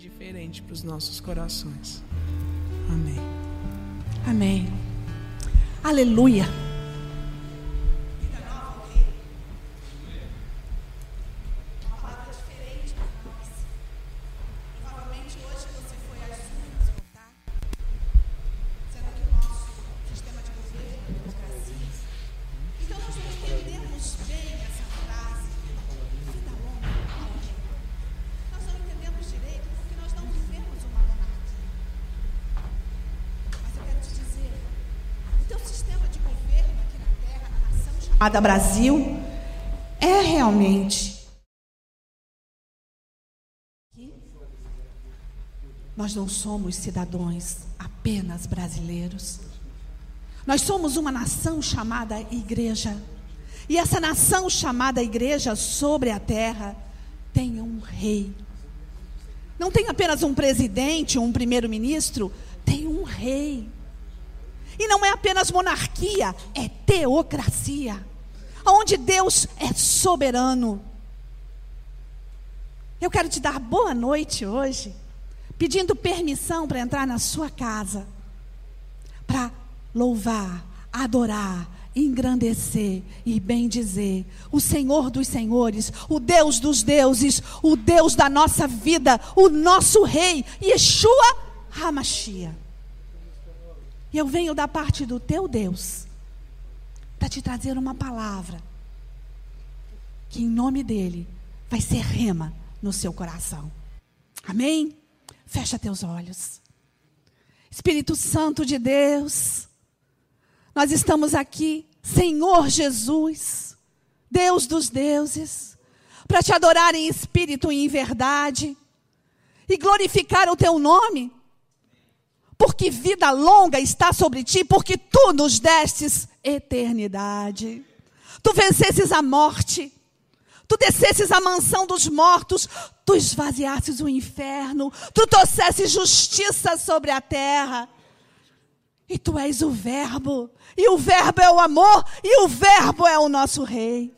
diferente para os nossos corações. Amém. Amém. Aleluia. Chamada Brasil é realmente. Nós não somos cidadãos apenas brasileiros. Nós somos uma nação chamada Igreja. E essa nação chamada Igreja sobre a terra tem um rei. Não tem apenas um presidente, um primeiro-ministro, tem um rei. E não é apenas monarquia, é teocracia onde Deus é soberano. Eu quero te dar boa noite hoje, pedindo permissão para entrar na sua casa, para louvar, adorar, engrandecer e bendizer o Senhor dos Senhores, o Deus dos deuses, o Deus da nossa vida, o nosso Rei, Yeshua Hamashia. E eu venho da parte do teu Deus para te trazer uma palavra que em nome dele vai ser rema no seu coração. Amém? Fecha teus olhos. Espírito Santo de Deus, nós estamos aqui, Senhor Jesus, Deus dos deuses, para te adorar em espírito e em verdade e glorificar o teu nome porque vida longa está sobre ti, porque tu nos destes eternidade. Tu vencesses a morte, tu descesses a mansão dos mortos, tu esvaziasses o inferno, tu trouxesses justiça sobre a terra. E tu és o Verbo, e o Verbo é o amor, e o Verbo é o nosso Rei.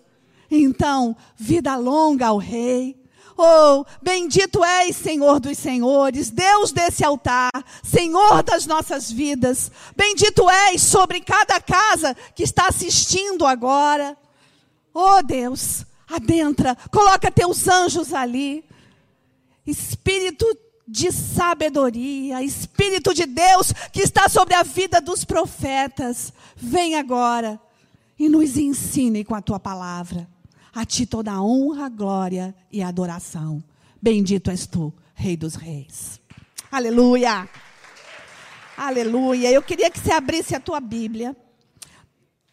Então, vida longa ao Rei. Oh, bendito és, Senhor dos Senhores, Deus desse altar, Senhor das nossas vidas. Bendito és sobre cada casa que está assistindo agora. Oh, Deus, adentra, coloca teus anjos ali. Espírito de sabedoria, Espírito de Deus que está sobre a vida dos profetas, vem agora e nos ensine com a tua palavra. A ti toda a honra, glória e adoração. Bendito és tu, Rei dos Reis. Aleluia. Aleluia. Eu queria que você abrisse a tua Bíblia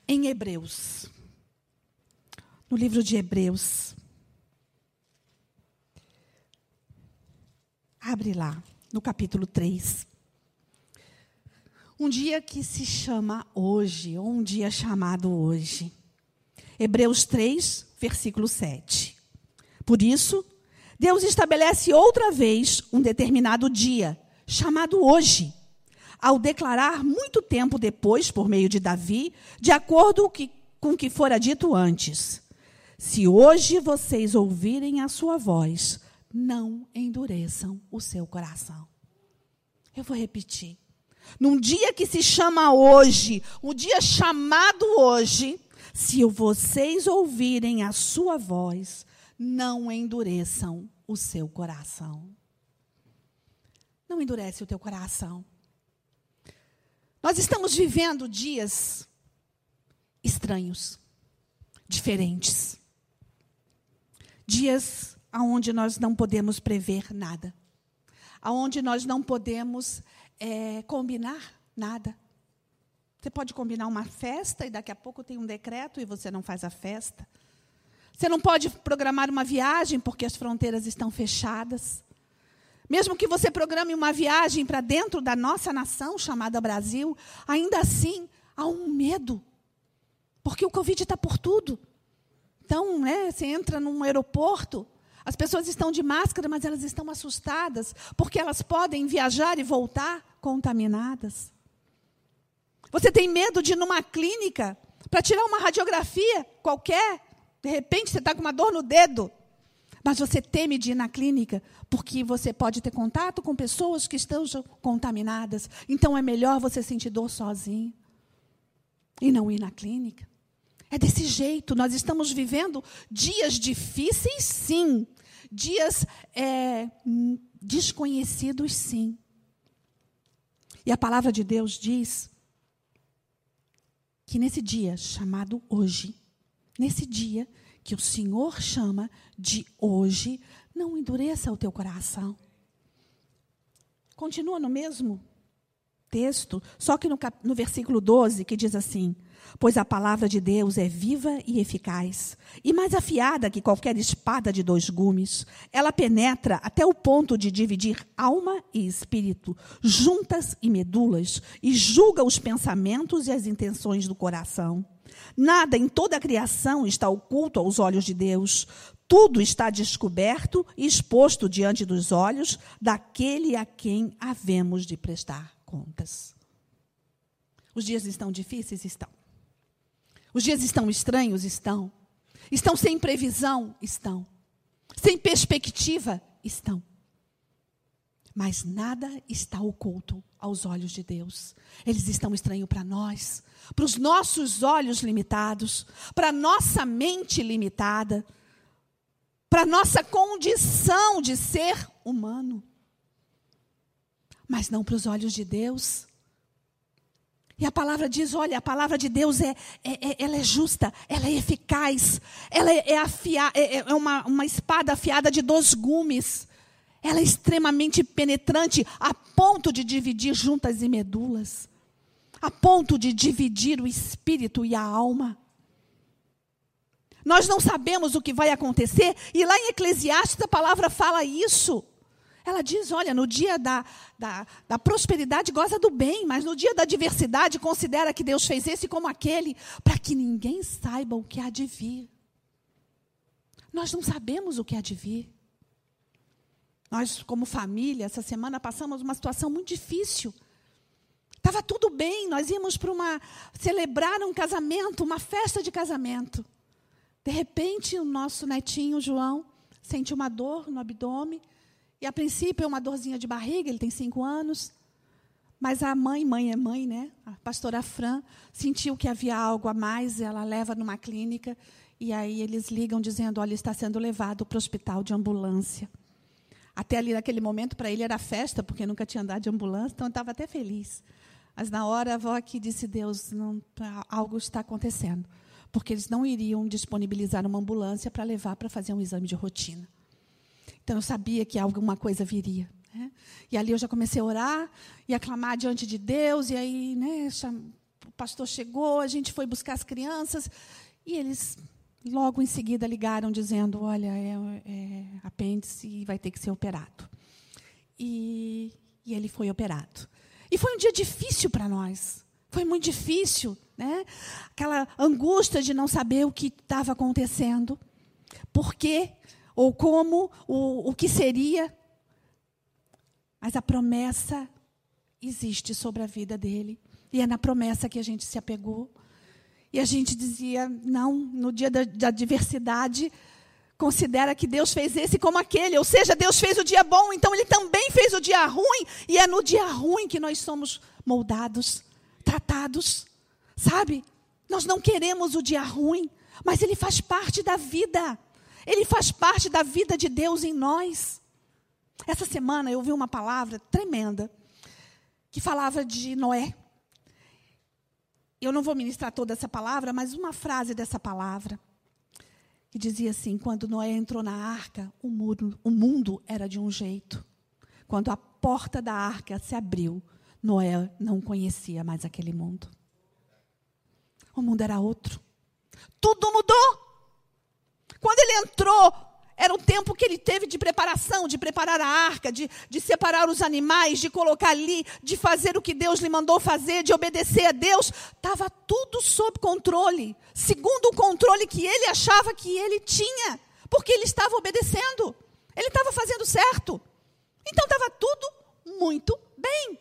em Hebreus. No livro de Hebreus. Abre lá, no capítulo 3. Um dia que se chama hoje, ou um dia chamado hoje. Hebreus 3, versículo 7. Por isso, Deus estabelece outra vez um determinado dia, chamado hoje, ao declarar muito tempo depois, por meio de Davi, de acordo com o que fora dito antes: Se hoje vocês ouvirem a sua voz, não endureçam o seu coração. Eu vou repetir. Num dia que se chama hoje, um dia chamado hoje, se vocês ouvirem a sua voz, não endureçam o seu coração. Não endurece o teu coração. Nós estamos vivendo dias estranhos, diferentes. Dias onde nós não podemos prever nada. Onde nós não podemos é, combinar nada. Você pode combinar uma festa e daqui a pouco tem um decreto e você não faz a festa. Você não pode programar uma viagem porque as fronteiras estão fechadas. Mesmo que você programe uma viagem para dentro da nossa nação chamada Brasil, ainda assim há um medo. Porque o Covid está por tudo. Então, né, você entra num aeroporto, as pessoas estão de máscara, mas elas estão assustadas, porque elas podem viajar e voltar contaminadas. Você tem medo de ir numa clínica para tirar uma radiografia qualquer? De repente você está com uma dor no dedo. Mas você teme de ir na clínica porque você pode ter contato com pessoas que estão contaminadas. Então é melhor você sentir dor sozinho e não ir na clínica. É desse jeito. Nós estamos vivendo dias difíceis, sim. Dias é, desconhecidos, sim. E a palavra de Deus diz que nesse dia chamado hoje, nesse dia que o Senhor chama de hoje, não endureça o teu coração. Continua no mesmo texto, só que no, cap, no versículo 12, que diz assim: Pois a palavra de Deus é viva e eficaz, e mais afiada que qualquer espada de dois gumes. Ela penetra até o ponto de dividir alma e espírito, juntas e medulas, e julga os pensamentos e as intenções do coração. Nada em toda a criação está oculto aos olhos de Deus. Tudo está descoberto e exposto diante dos olhos daquele a quem havemos de prestar contas. Os dias estão difíceis? Estão. Os dias estão estranhos? Estão. Estão sem previsão? Estão. Sem perspectiva? Estão. Mas nada está oculto aos olhos de Deus. Eles estão estranhos para nós, para os nossos olhos limitados, para nossa mente limitada, para nossa condição de ser humano. Mas não para os olhos de Deus. E a palavra diz: olha, a palavra de Deus é, é, é ela é justa, ela é eficaz, ela é, é, afia, é, é uma, uma espada afiada de dois gumes. Ela é extremamente penetrante, a ponto de dividir juntas e medulas, a ponto de dividir o espírito e a alma. Nós não sabemos o que vai acontecer, e lá em Eclesiastes a palavra fala isso. Ela diz: olha, no dia da, da, da, prosperidade goza do bem, mas no dia da adversidade considera que Deus fez esse como aquele, para que ninguém saiba o que há de vir. Nós não sabemos o que há de vir. Nós, como família, essa semana passamos uma situação muito difícil. Estava tudo bem, nós íamos para uma celebrar um casamento, uma festa de casamento. De repente, o nosso netinho João sente uma dor no abdômen e a princípio é uma dorzinha de barriga, ele tem cinco anos. Mas a mãe, mãe é mãe, né? A pastora Fran sentiu que havia algo a mais, ela leva numa clínica e aí eles ligam dizendo: olha, está sendo levado para o hospital de ambulância. Até ali naquele momento, para ele era festa, porque nunca tinha andado de ambulância, então estava até feliz. Mas na hora a avó aqui disse: Deus, não, algo está acontecendo. Porque eles não iriam disponibilizar uma ambulância para levar para fazer um exame de rotina. Então eu sabia que alguma coisa viria. Né? E ali eu já comecei a orar e a clamar diante de Deus. E aí né, o pastor chegou, a gente foi buscar as crianças. E eles Logo em seguida ligaram dizendo: olha, é, é apêndice e vai ter que ser operado. E, e ele foi operado. E foi um dia difícil para nós. Foi muito difícil, né? Aquela angústia de não saber o que estava acontecendo, por quê, ou como, o, o que seria. Mas a promessa existe sobre a vida dele. E é na promessa que a gente se apegou. E a gente dizia, não, no dia da, da adversidade, considera que Deus fez esse como aquele. Ou seja, Deus fez o dia bom, então Ele também fez o dia ruim. E é no dia ruim que nós somos moldados, tratados. Sabe? Nós não queremos o dia ruim, mas ele faz parte da vida. Ele faz parte da vida de Deus em nós. Essa semana eu ouvi uma palavra tremenda que falava de Noé eu não vou ministrar toda essa palavra, mas uma frase dessa palavra, que dizia assim: quando Noé entrou na arca, o mundo, o mundo era de um jeito. Quando a porta da arca se abriu, Noé não conhecia mais aquele mundo. O mundo era outro. Tudo mudou. Quando ele entrou era o tempo que ele teve de preparação, de preparar a arca, de, de separar os animais, de colocar ali, de fazer o que Deus lhe mandou fazer, de obedecer a Deus. Estava tudo sob controle, segundo o controle que ele achava que ele tinha, porque ele estava obedecendo, ele estava fazendo certo. Então estava tudo muito bem.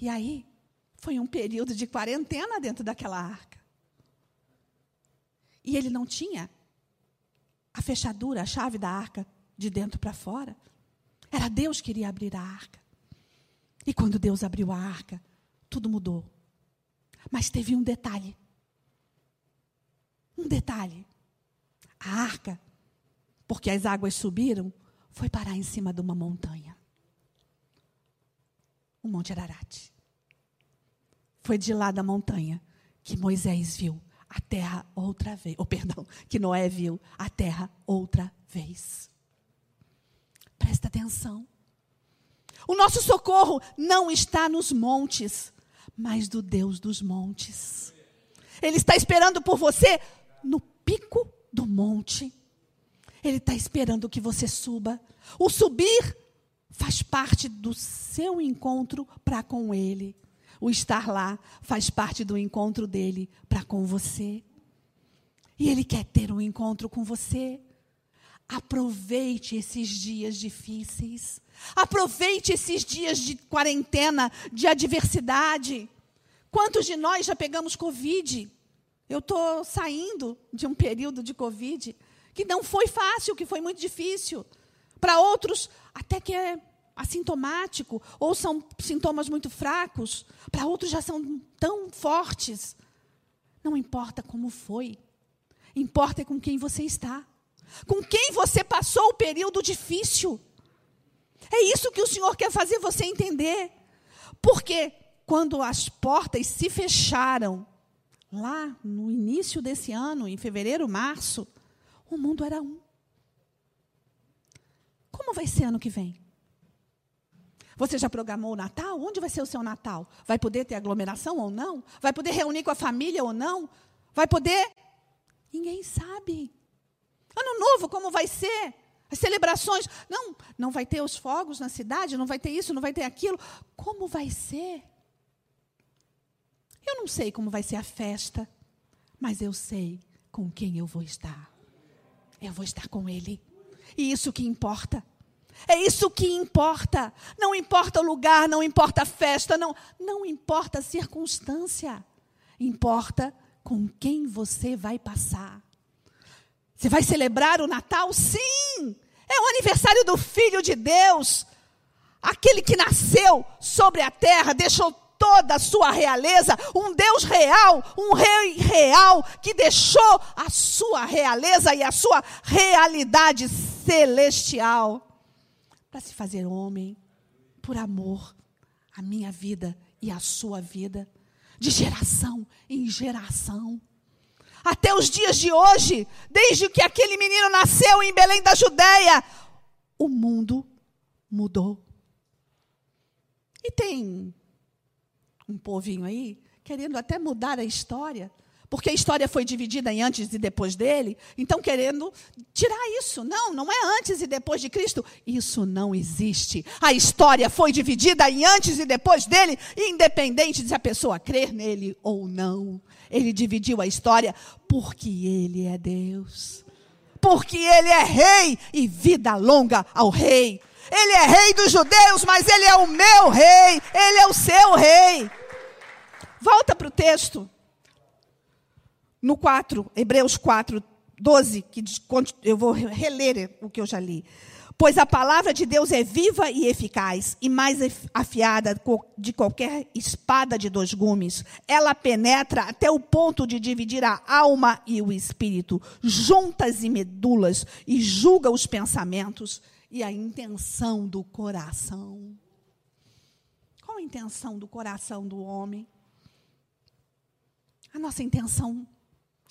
E aí, foi um período de quarentena dentro daquela arca. E ele não tinha a fechadura, a chave da arca de dentro para fora. Era Deus que iria abrir a arca. E quando Deus abriu a arca, tudo mudou. Mas teve um detalhe. Um detalhe. A arca, porque as águas subiram, foi parar em cima de uma montanha. O Monte Ararat. Foi de lá da montanha que Moisés viu a terra outra vez. Ou, oh, perdão, que Noé viu a terra outra vez. Presta atenção. O nosso socorro não está nos montes, mas do Deus dos montes. Ele está esperando por você no pico do monte. Ele está esperando que você suba. O subir faz parte do seu encontro para com Ele. O estar lá faz parte do encontro dele para com você. E ele quer ter um encontro com você. Aproveite esses dias difíceis. Aproveite esses dias de quarentena, de adversidade. Quantos de nós já pegamos Covid? Eu estou saindo de um período de Covid que não foi fácil, que foi muito difícil. Para outros, até que é assintomático, ou são sintomas muito fracos, para outros já são tão fortes. Não importa como foi, importa com quem você está, com quem você passou o período difícil. É isso que o Senhor quer fazer você entender. Porque quando as portas se fecharam, lá no início desse ano, em fevereiro, março, o mundo era um. Como vai ser ano que vem? Você já programou o Natal? Onde vai ser o seu Natal? Vai poder ter aglomeração ou não? Vai poder reunir com a família ou não? Vai poder? Ninguém sabe. Ano novo, como vai ser? As celebrações. Não, não vai ter os fogos na cidade, não vai ter isso, não vai ter aquilo. Como vai ser? Eu não sei como vai ser a festa, mas eu sei com quem eu vou estar. Eu vou estar com Ele. E isso que importa. É isso que importa. Não importa o lugar, não importa a festa, não, não importa a circunstância. Importa com quem você vai passar. Você vai celebrar o Natal? Sim! É o aniversário do Filho de Deus. Aquele que nasceu sobre a terra, deixou toda a sua realeza, um Deus real, um rei real que deixou a sua realeza e a sua realidade celestial para se fazer homem, por amor à minha vida e à sua vida, de geração em geração. Até os dias de hoje, desde que aquele menino nasceu em Belém da Judéia, o mundo mudou. E tem um povinho aí querendo até mudar a história, porque a história foi dividida em antes e depois dele, então querendo tirar isso. Não, não é antes e depois de Cristo. Isso não existe. A história foi dividida em antes e depois dele, independente de se a pessoa crer nele ou não. Ele dividiu a história porque ele é Deus. Porque ele é rei e vida longa ao rei. Ele é rei dos judeus, mas ele é o meu rei, ele é o seu rei. Volta para o texto no 4, Hebreus 4, 12, que eu vou reler o que eu já li. Pois a palavra de Deus é viva e eficaz, e mais afiada de qualquer espada de dois gumes. Ela penetra até o ponto de dividir a alma e o espírito, juntas e medulas, e julga os pensamentos e a intenção do coração. Qual a intenção do coração do homem? A nossa intenção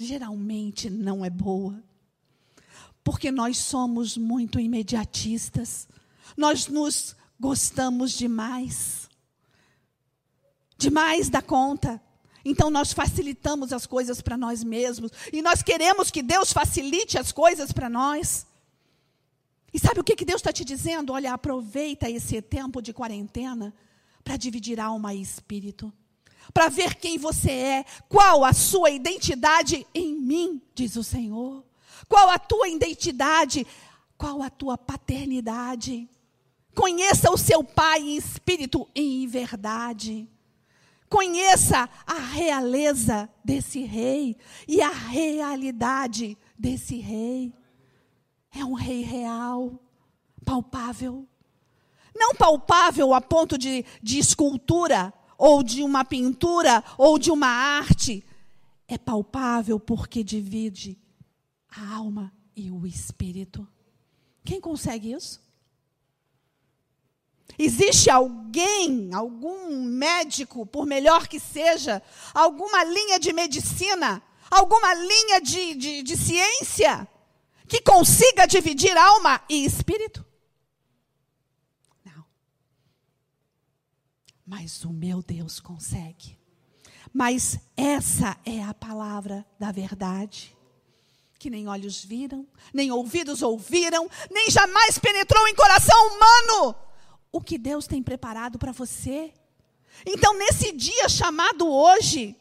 geralmente não é boa. Porque nós somos muito imediatistas. Nós nos gostamos demais. Demais da conta. Então nós facilitamos as coisas para nós mesmos. E nós queremos que Deus facilite as coisas para nós. E sabe o que, que Deus está te dizendo? Olha, aproveita esse tempo de quarentena para dividir alma e espírito para ver quem você é, qual a sua identidade em mim, diz o Senhor. Qual a tua identidade, qual a tua paternidade. Conheça o seu pai em espírito e em verdade. Conheça a realeza desse rei e a realidade desse rei. É um rei real, palpável. Não palpável a ponto de, de escultura, ou de uma pintura, ou de uma arte. É palpável porque divide a alma e o espírito. Quem consegue isso? Existe alguém, algum médico, por melhor que seja, alguma linha de medicina, alguma linha de, de, de ciência que consiga dividir alma e espírito? Mas o meu Deus consegue. Mas essa é a palavra da verdade que nem olhos viram, nem ouvidos ouviram, nem jamais penetrou em coração humano o que Deus tem preparado para você. Então, nesse dia chamado hoje,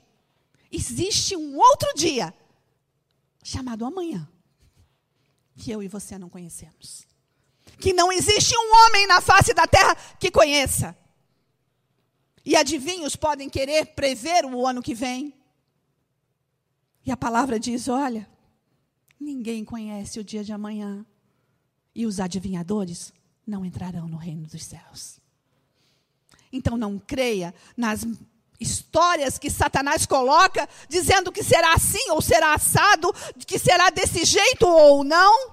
existe um outro dia, chamado amanhã, que eu e você não conhecemos. Que não existe um homem na face da terra que conheça. E adivinhos podem querer prever o ano que vem. E a palavra diz: olha, ninguém conhece o dia de amanhã. E os adivinhadores não entrarão no reino dos céus. Então não creia nas histórias que Satanás coloca, dizendo que será assim ou será assado, que será desse jeito ou não.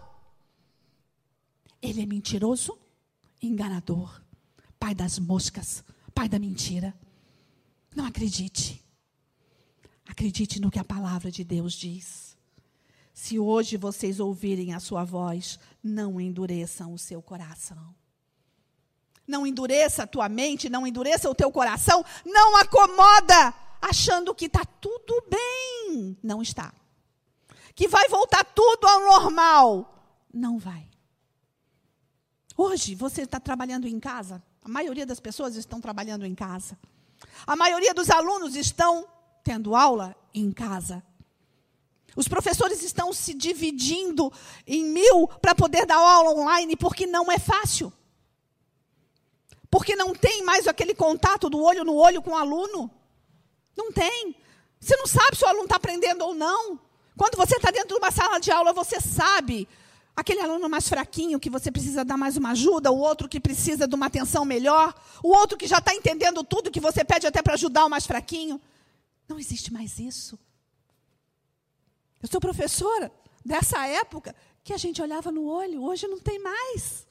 Ele é mentiroso, enganador, pai das moscas, pai da mentira. Não acredite. Acredite no que a palavra de Deus diz. Se hoje vocês ouvirem a sua voz, não endureçam o seu coração. Não endureça a tua mente, não endureça o teu coração, não acomoda, achando que está tudo bem. Não está. Que vai voltar tudo ao normal. Não vai. Hoje você está trabalhando em casa. A maioria das pessoas estão trabalhando em casa. A maioria dos alunos estão tendo aula em casa. Os professores estão se dividindo em mil para poder dar aula online, porque não é fácil. Porque não tem mais aquele contato do olho no olho com o aluno. Não tem. Você não sabe se o aluno está aprendendo ou não. Quando você está dentro de uma sala de aula, você sabe. Aquele aluno mais fraquinho, que você precisa dar mais uma ajuda, o outro que precisa de uma atenção melhor, o outro que já está entendendo tudo, que você pede até para ajudar o mais fraquinho. Não existe mais isso. Eu sou professora dessa época que a gente olhava no olho, hoje não tem mais.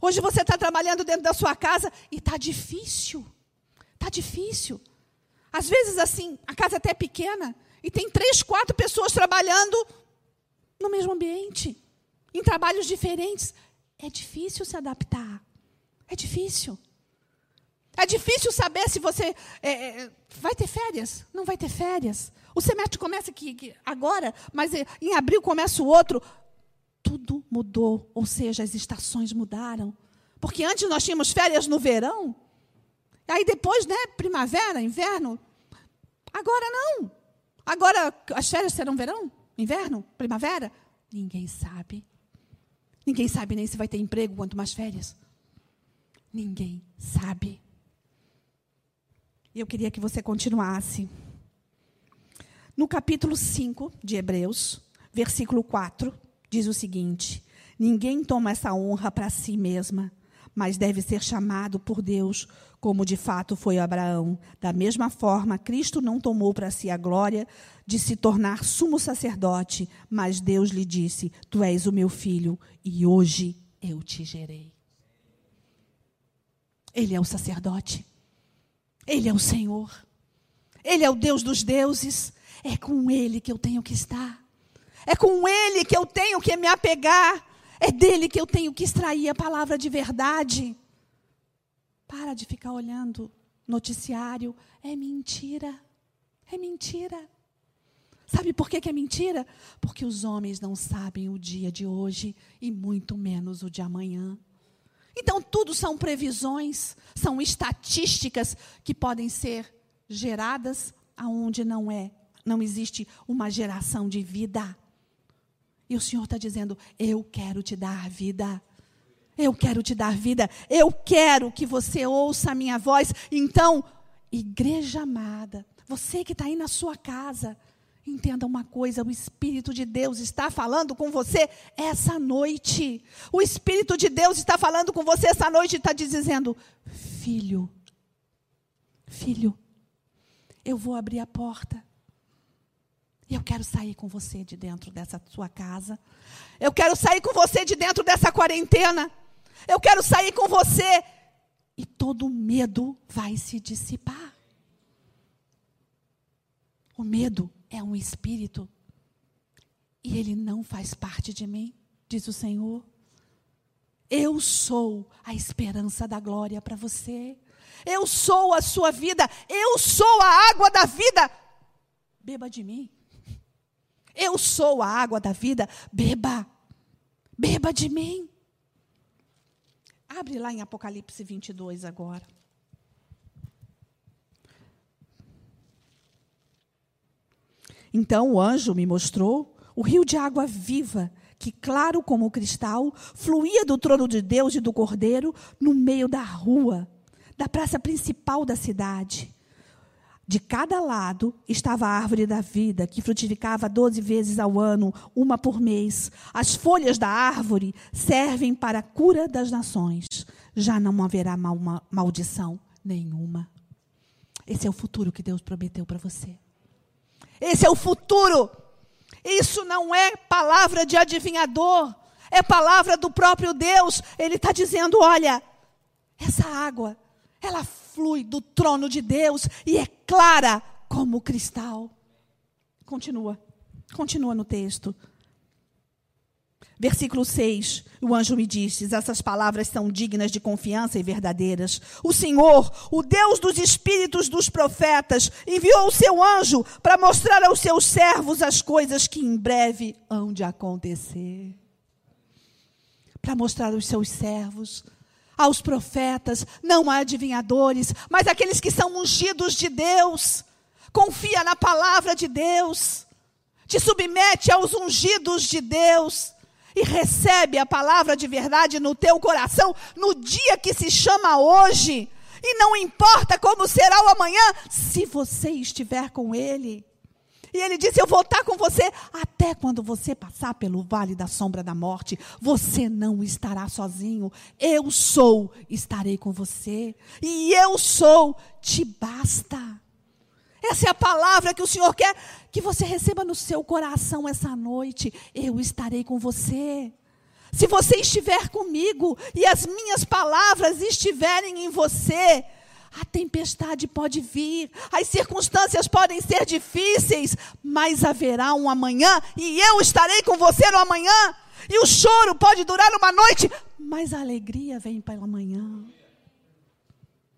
Hoje você está trabalhando dentro da sua casa e está difícil. Está difícil. Às vezes, assim, a casa até é pequena e tem três, quatro pessoas trabalhando no mesmo ambiente, em trabalhos diferentes. É difícil se adaptar. É difícil. É difícil saber se você é, é vai ter férias. Não vai ter férias. O semestre começa aqui, agora, mas em abril começa o outro. Tudo mudou, ou seja, as estações mudaram. Porque antes nós tínhamos férias no verão, aí depois, né, primavera, inverno. Agora não. Agora as férias serão verão, inverno, primavera? Ninguém sabe. Ninguém sabe nem se vai ter emprego quanto mais férias. Ninguém sabe. E eu queria que você continuasse. No capítulo 5 de Hebreus, versículo 4, diz o seguinte: Ninguém toma essa honra para si mesma, mas deve ser chamado por Deus, como de fato foi Abraão. Da mesma forma, Cristo não tomou para si a glória de se tornar sumo sacerdote, mas Deus lhe disse: Tu és o meu filho, e hoje eu te gerei. Ele é o sacerdote. Ele é o Senhor. Ele é o Deus dos deuses. É com Ele que eu tenho que estar. É com Ele que eu tenho que me apegar. É dele que eu tenho que extrair a palavra de verdade. Para de ficar olhando noticiário. É mentira. É mentira. Sabe por que, é mentira? Porque os homens não sabem o dia de hoje e muito menos o de amanhã. Então, tudo são previsões, são estatísticas que podem ser geradas aonde não é não existe uma geração de vida. E o Senhor está dizendo: Eu quero te dar vida. Eu quero te dar vida. Eu quero que você ouça a minha voz. Então, igreja amada, você que está aí na sua casa, Entenda uma coisa: o Espírito de Deus está falando com você essa noite. O Espírito de Deus está falando com você essa noite e está dizendo: Filho, filho, eu vou abrir a porta. Eu quero sair com você de dentro dessa sua casa. Eu quero sair com você de dentro dessa quarentena. Eu quero sair com você. E todo medo vai se dissipar. O medo é um espírito e ele não faz parte de mim, diz o Senhor. Eu sou a esperança da glória para você. Eu sou a sua vida. Eu sou a água da vida. Beba de mim. Eu sou a água da vida. Beba. Beba de mim. Abre lá em Apocalipse 22 agora. Então o anjo me mostrou o rio de água viva, que, claro como cristal, fluía do trono de Deus e do Cordeiro no meio da rua, da praça principal da cidade. De cada lado estava a árvore da vida, que frutificava doze vezes ao ano, uma por mês. As folhas da árvore servem para a cura das nações. Já não haverá mal, maldição nenhuma. Esse é o futuro que Deus prometeu para você. Esse é o futuro. Isso não é palavra de adivinhador, é palavra do próprio Deus. Ele está dizendo: olha, essa água, ela flui do trono de Deus e é clara como cristal. Continua, continua no texto. Versículo 6, o anjo me disse: Essas palavras são dignas de confiança e verdadeiras. O Senhor, o Deus dos espíritos dos profetas, enviou o seu anjo para mostrar aos seus servos as coisas que em breve hão de acontecer. Para mostrar aos seus servos, aos profetas, não a adivinhadores, mas aqueles que são ungidos de Deus. Confia na palavra de Deus. Te submete aos ungidos de Deus e recebe a palavra de verdade no teu coração no dia que se chama hoje. E não importa como será o amanhã, se você estiver com Ele. E ele disse: Eu vou estar com você até quando você passar pelo vale da sombra da morte. Você não estará sozinho. Eu sou, estarei com você. E eu sou, te basta. Essa é a palavra que o Senhor quer que você receba no seu coração essa noite. Eu estarei com você. Se você estiver comigo e as minhas palavras estiverem em você, a tempestade pode vir, as circunstâncias podem ser difíceis, mas haverá um amanhã e eu estarei com você no amanhã. E o choro pode durar uma noite, mas a alegria vem pela manhã.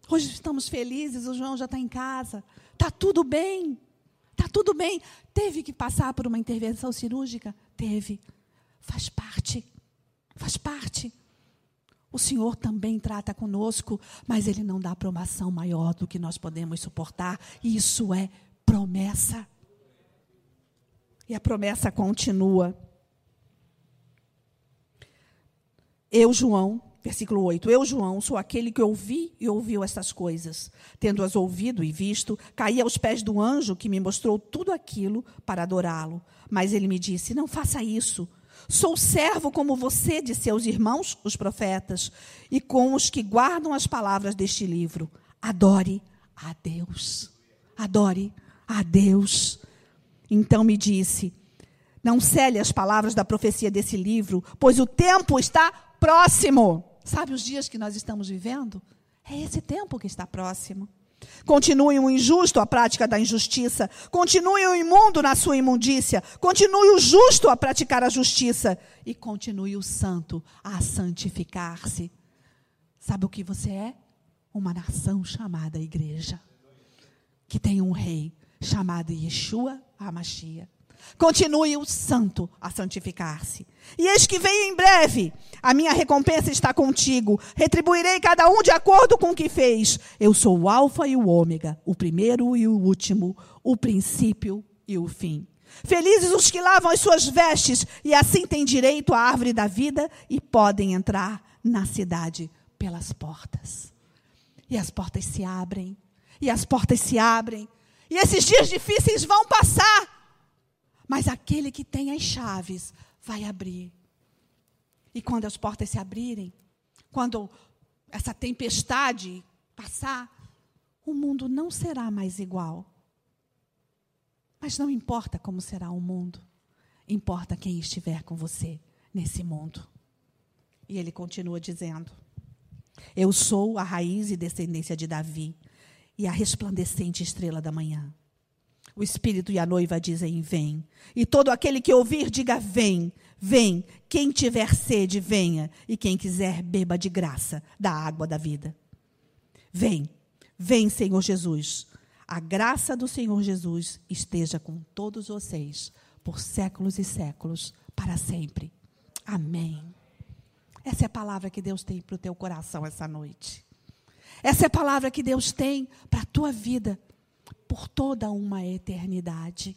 Hoje estamos felizes, o João já está em casa. Está tudo bem. Está tudo bem. Teve que passar por uma intervenção cirúrgica? Teve. Faz parte. Faz parte. O Senhor também trata conosco, mas Ele não dá promoção maior do que nós podemos suportar. Isso é promessa. E a promessa continua. Eu, João, Versículo 8: Eu, João, sou aquele que ouvi e ouviu estas coisas. Tendo-as ouvido e visto, caí aos pés do anjo que me mostrou tudo aquilo para adorá-lo. Mas ele me disse: Não faça isso. Sou servo como você de seus irmãos, os profetas, e com os que guardam as palavras deste livro. Adore a Deus. Adore a Deus. Então me disse: Não cele as palavras da profecia desse livro, pois o tempo está próximo. Sabe os dias que nós estamos vivendo? É esse tempo que está próximo. Continue o injusto a prática da injustiça. Continue o imundo na sua imundícia. Continue o justo a praticar a justiça. E continue o santo a santificar-se. Sabe o que você é? Uma nação chamada igreja. Que tem um rei chamado Yeshua Hamashia. Continue o santo a santificar-se. E eis que veio em breve. A minha recompensa está contigo. Retribuirei cada um de acordo com o que fez. Eu sou o Alfa e o Ômega, o primeiro e o último, o princípio e o fim. Felizes os que lavam as suas vestes e assim têm direito à árvore da vida e podem entrar na cidade pelas portas. E as portas se abrem, e as portas se abrem, e esses dias difíceis vão passar. Mas aquele que tem as chaves vai abrir. E quando as portas se abrirem, quando essa tempestade passar, o mundo não será mais igual. Mas não importa como será o mundo, importa quem estiver com você nesse mundo. E ele continua dizendo: Eu sou a raiz e descendência de Davi e a resplandecente estrela da manhã. O Espírito e a noiva dizem: Vem. E todo aquele que ouvir, diga: Vem, vem. Quem tiver sede, venha. E quem quiser, beba de graça da água da vida. Vem, vem, Senhor Jesus. A graça do Senhor Jesus esteja com todos vocês, por séculos e séculos, para sempre. Amém. Essa é a palavra que Deus tem para o teu coração essa noite. Essa é a palavra que Deus tem para a tua vida por toda uma eternidade.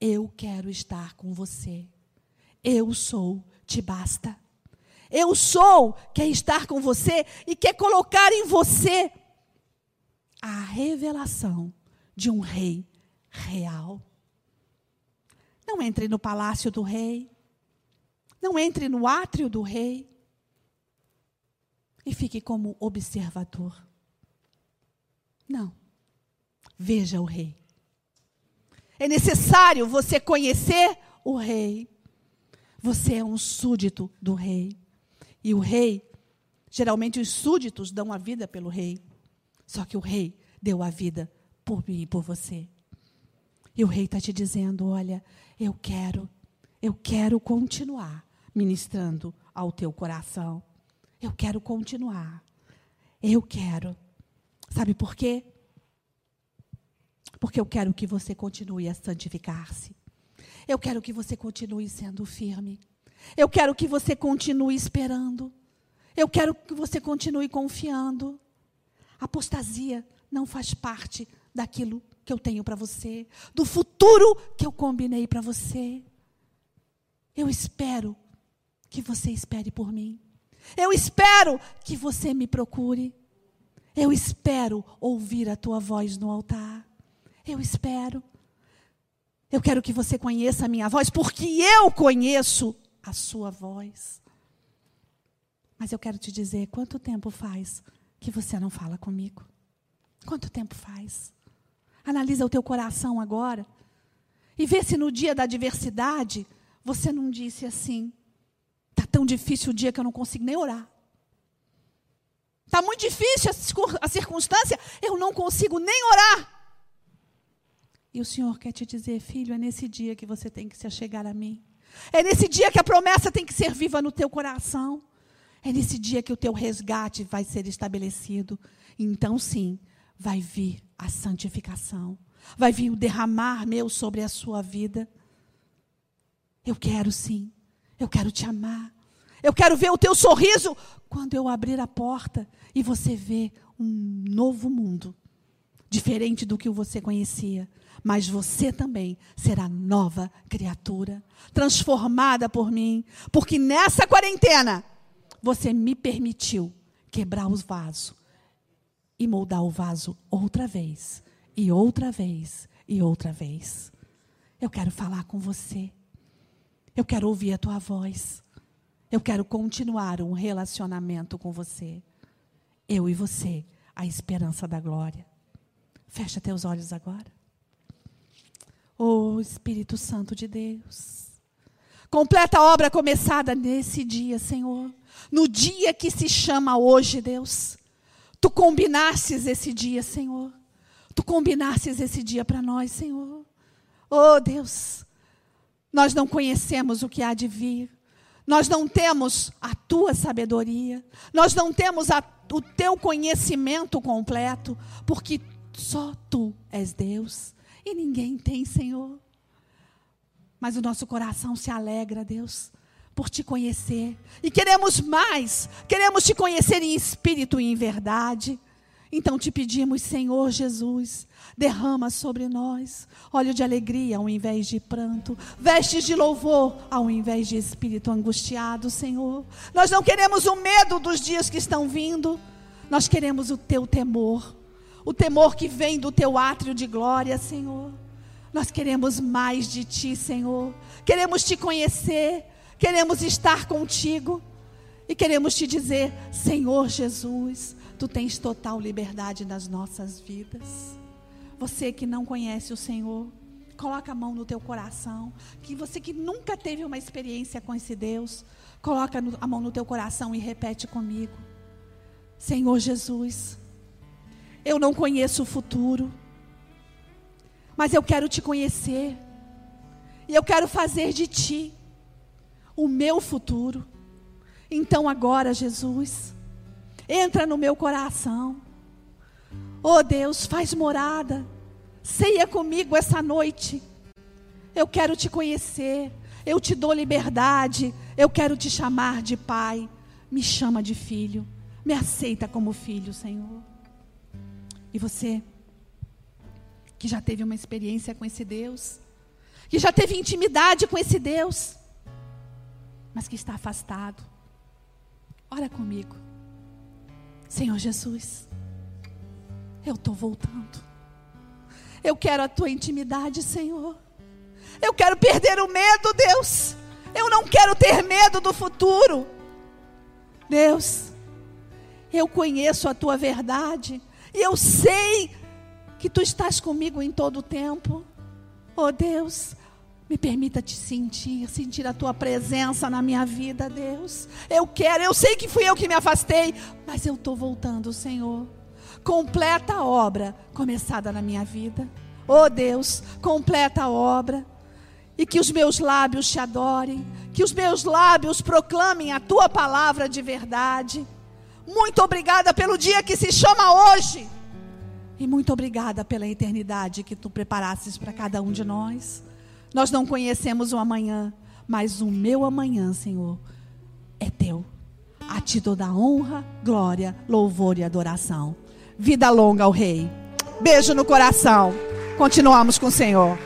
Eu quero estar com você. Eu sou, te basta. Eu sou, quer estar com você e quer colocar em você a revelação de um rei real. Não entre no palácio do rei. Não entre no átrio do rei. E fique como observador. Não veja o rei. É necessário você conhecer o rei. Você é um súdito do rei. E o rei, geralmente os súditos dão a vida pelo rei. Só que o rei deu a vida por mim e por você. E o rei está te dizendo: olha, eu quero, eu quero continuar ministrando ao teu coração. Eu quero continuar. Eu quero. Sabe por quê? Porque eu quero que você continue a santificar-se. Eu quero que você continue sendo firme. Eu quero que você continue esperando. Eu quero que você continue confiando. Apostasia não faz parte daquilo que eu tenho para você, do futuro que eu combinei para você. Eu espero que você espere por mim. Eu espero que você me procure. Eu espero ouvir a tua voz no altar. Eu espero. Eu quero que você conheça a minha voz, porque eu conheço a sua voz. Mas eu quero te dizer: quanto tempo faz que você não fala comigo? Quanto tempo faz? Analisa o teu coração agora e vê se no dia da adversidade você não disse assim: está tão difícil o dia que eu não consigo nem orar. Está muito difícil a circunstância, eu não consigo nem orar. E o Senhor quer te dizer, filho, é nesse dia que você tem que se achegar a mim. É nesse dia que a promessa tem que ser viva no teu coração. É nesse dia que o teu resgate vai ser estabelecido. Então, sim, vai vir a santificação. Vai vir o derramar meu sobre a sua vida. Eu quero sim. Eu quero te amar. Eu quero ver o teu sorriso quando eu abrir a porta e você vê um novo mundo, diferente do que você conhecia mas você também será nova criatura, transformada por mim, porque nessa quarentena você me permitiu quebrar os vasos e moldar o vaso outra vez, e outra vez, e outra vez. Eu quero falar com você. Eu quero ouvir a tua voz. Eu quero continuar um relacionamento com você. Eu e você, a esperança da glória. Fecha teus olhos agora. Oh Espírito Santo de Deus. Completa a obra começada nesse dia, Senhor. No dia que se chama hoje, Deus. Tu combinasses esse dia, Senhor. Tu combinasses esse dia para nós, Senhor. Oh Deus. Nós não conhecemos o que há de vir. Nós não temos a tua sabedoria. Nós não temos a, o teu conhecimento completo. Porque só tu és Deus. E ninguém tem, Senhor. Mas o nosso coração se alegra, Deus, por te conhecer. E queremos mais. Queremos te conhecer em espírito e em verdade. Então te pedimos, Senhor Jesus, derrama sobre nós óleo de alegria ao invés de pranto, vestes de louvor ao invés de espírito angustiado, Senhor. Nós não queremos o medo dos dias que estão vindo, nós queremos o teu temor o temor que vem do teu átrio de glória, Senhor. Nós queremos mais de Ti, Senhor. Queremos Te conhecer. Queremos estar contigo. E queremos te dizer: Senhor Jesus, Tu tens total liberdade nas nossas vidas. Você que não conhece o Senhor, coloca a mão no teu coração. Que você que nunca teve uma experiência com esse Deus, coloca a mão no teu coração e repete comigo. Senhor Jesus, eu não conheço o futuro, mas eu quero te conhecer. E eu quero fazer de ti o meu futuro. Então agora, Jesus, entra no meu coração. Oh Deus, faz morada. Ceia comigo essa noite. Eu quero te conhecer. Eu te dou liberdade. Eu quero te chamar de pai. Me chama de filho. Me aceita como filho, Senhor. E você, que já teve uma experiência com esse Deus, que já teve intimidade com esse Deus, mas que está afastado, ora comigo. Senhor Jesus, eu estou voltando. Eu quero a tua intimidade, Senhor. Eu quero perder o medo, Deus. Eu não quero ter medo do futuro. Deus, eu conheço a tua verdade. E eu sei que tu estás comigo em todo o tempo. Oh Deus, me permita te sentir, sentir a tua presença na minha vida, Deus. Eu quero, eu sei que fui eu que me afastei, mas eu estou voltando, Senhor. Completa a obra começada na minha vida. Oh Deus, completa a obra. E que os meus lábios te adorem, que os meus lábios proclamem a tua palavra de verdade. Muito obrigada pelo dia que se chama hoje. E muito obrigada pela eternidade que tu preparasses para cada um de nós. Nós não conhecemos o amanhã, mas o meu amanhã, Senhor, é teu. A ti toda honra, glória, louvor e adoração. Vida longa ao Rei. Beijo no coração. Continuamos com o Senhor.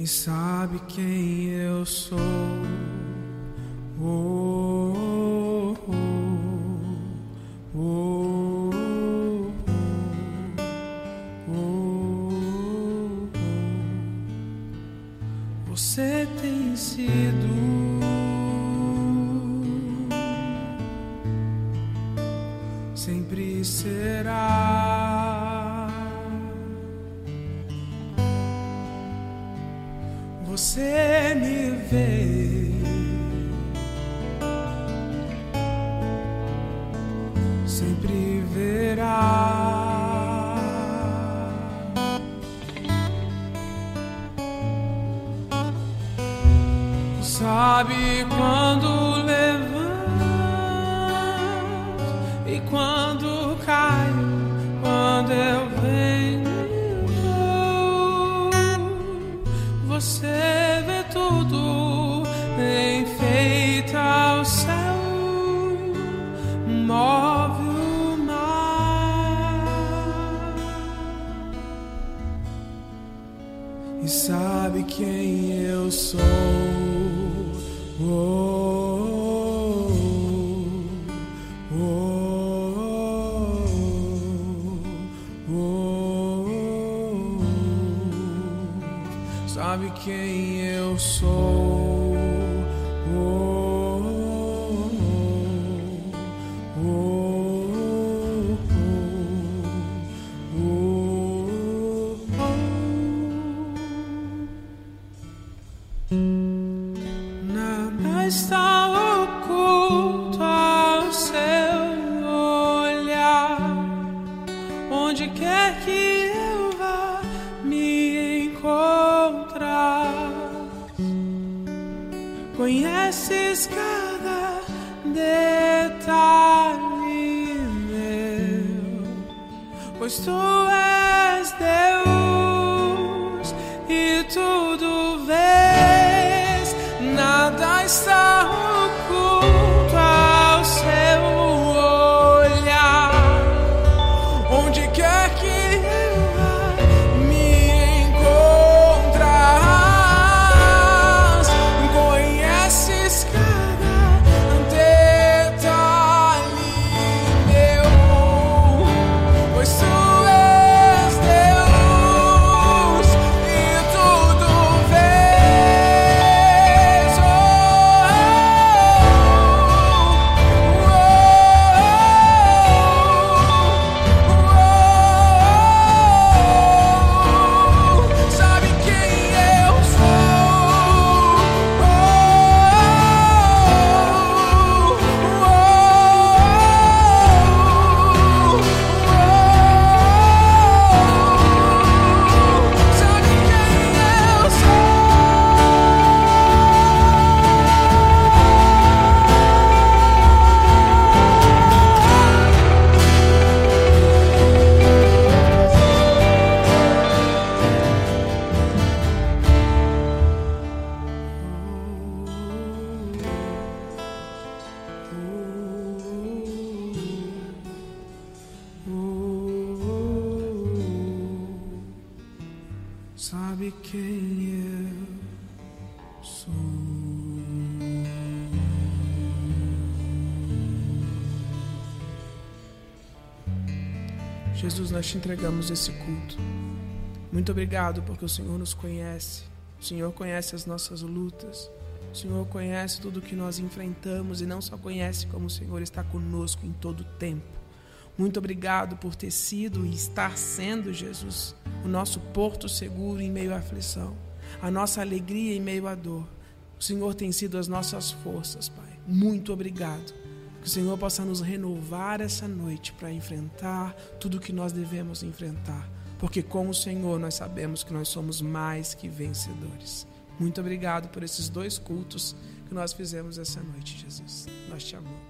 E sabe quem eu sou. Oh, sabe quem eu sou. Oh, oh, oh, oh, sabe quem eu sou. Jesus, nós te entregamos esse culto. Muito obrigado porque o Senhor nos conhece. O Senhor conhece as nossas lutas. O Senhor conhece tudo que nós enfrentamos e não só conhece como o Senhor está conosco em todo o tempo. Muito obrigado por ter sido e estar sendo, Jesus, o nosso porto seguro em meio à aflição, a nossa alegria em meio à dor. O Senhor tem sido as nossas forças, Pai. Muito obrigado. Que o Senhor possa nos renovar essa noite para enfrentar tudo o que nós devemos enfrentar. Porque com o Senhor nós sabemos que nós somos mais que vencedores. Muito obrigado por esses dois cultos que nós fizemos essa noite, Jesus. Nós te amamos.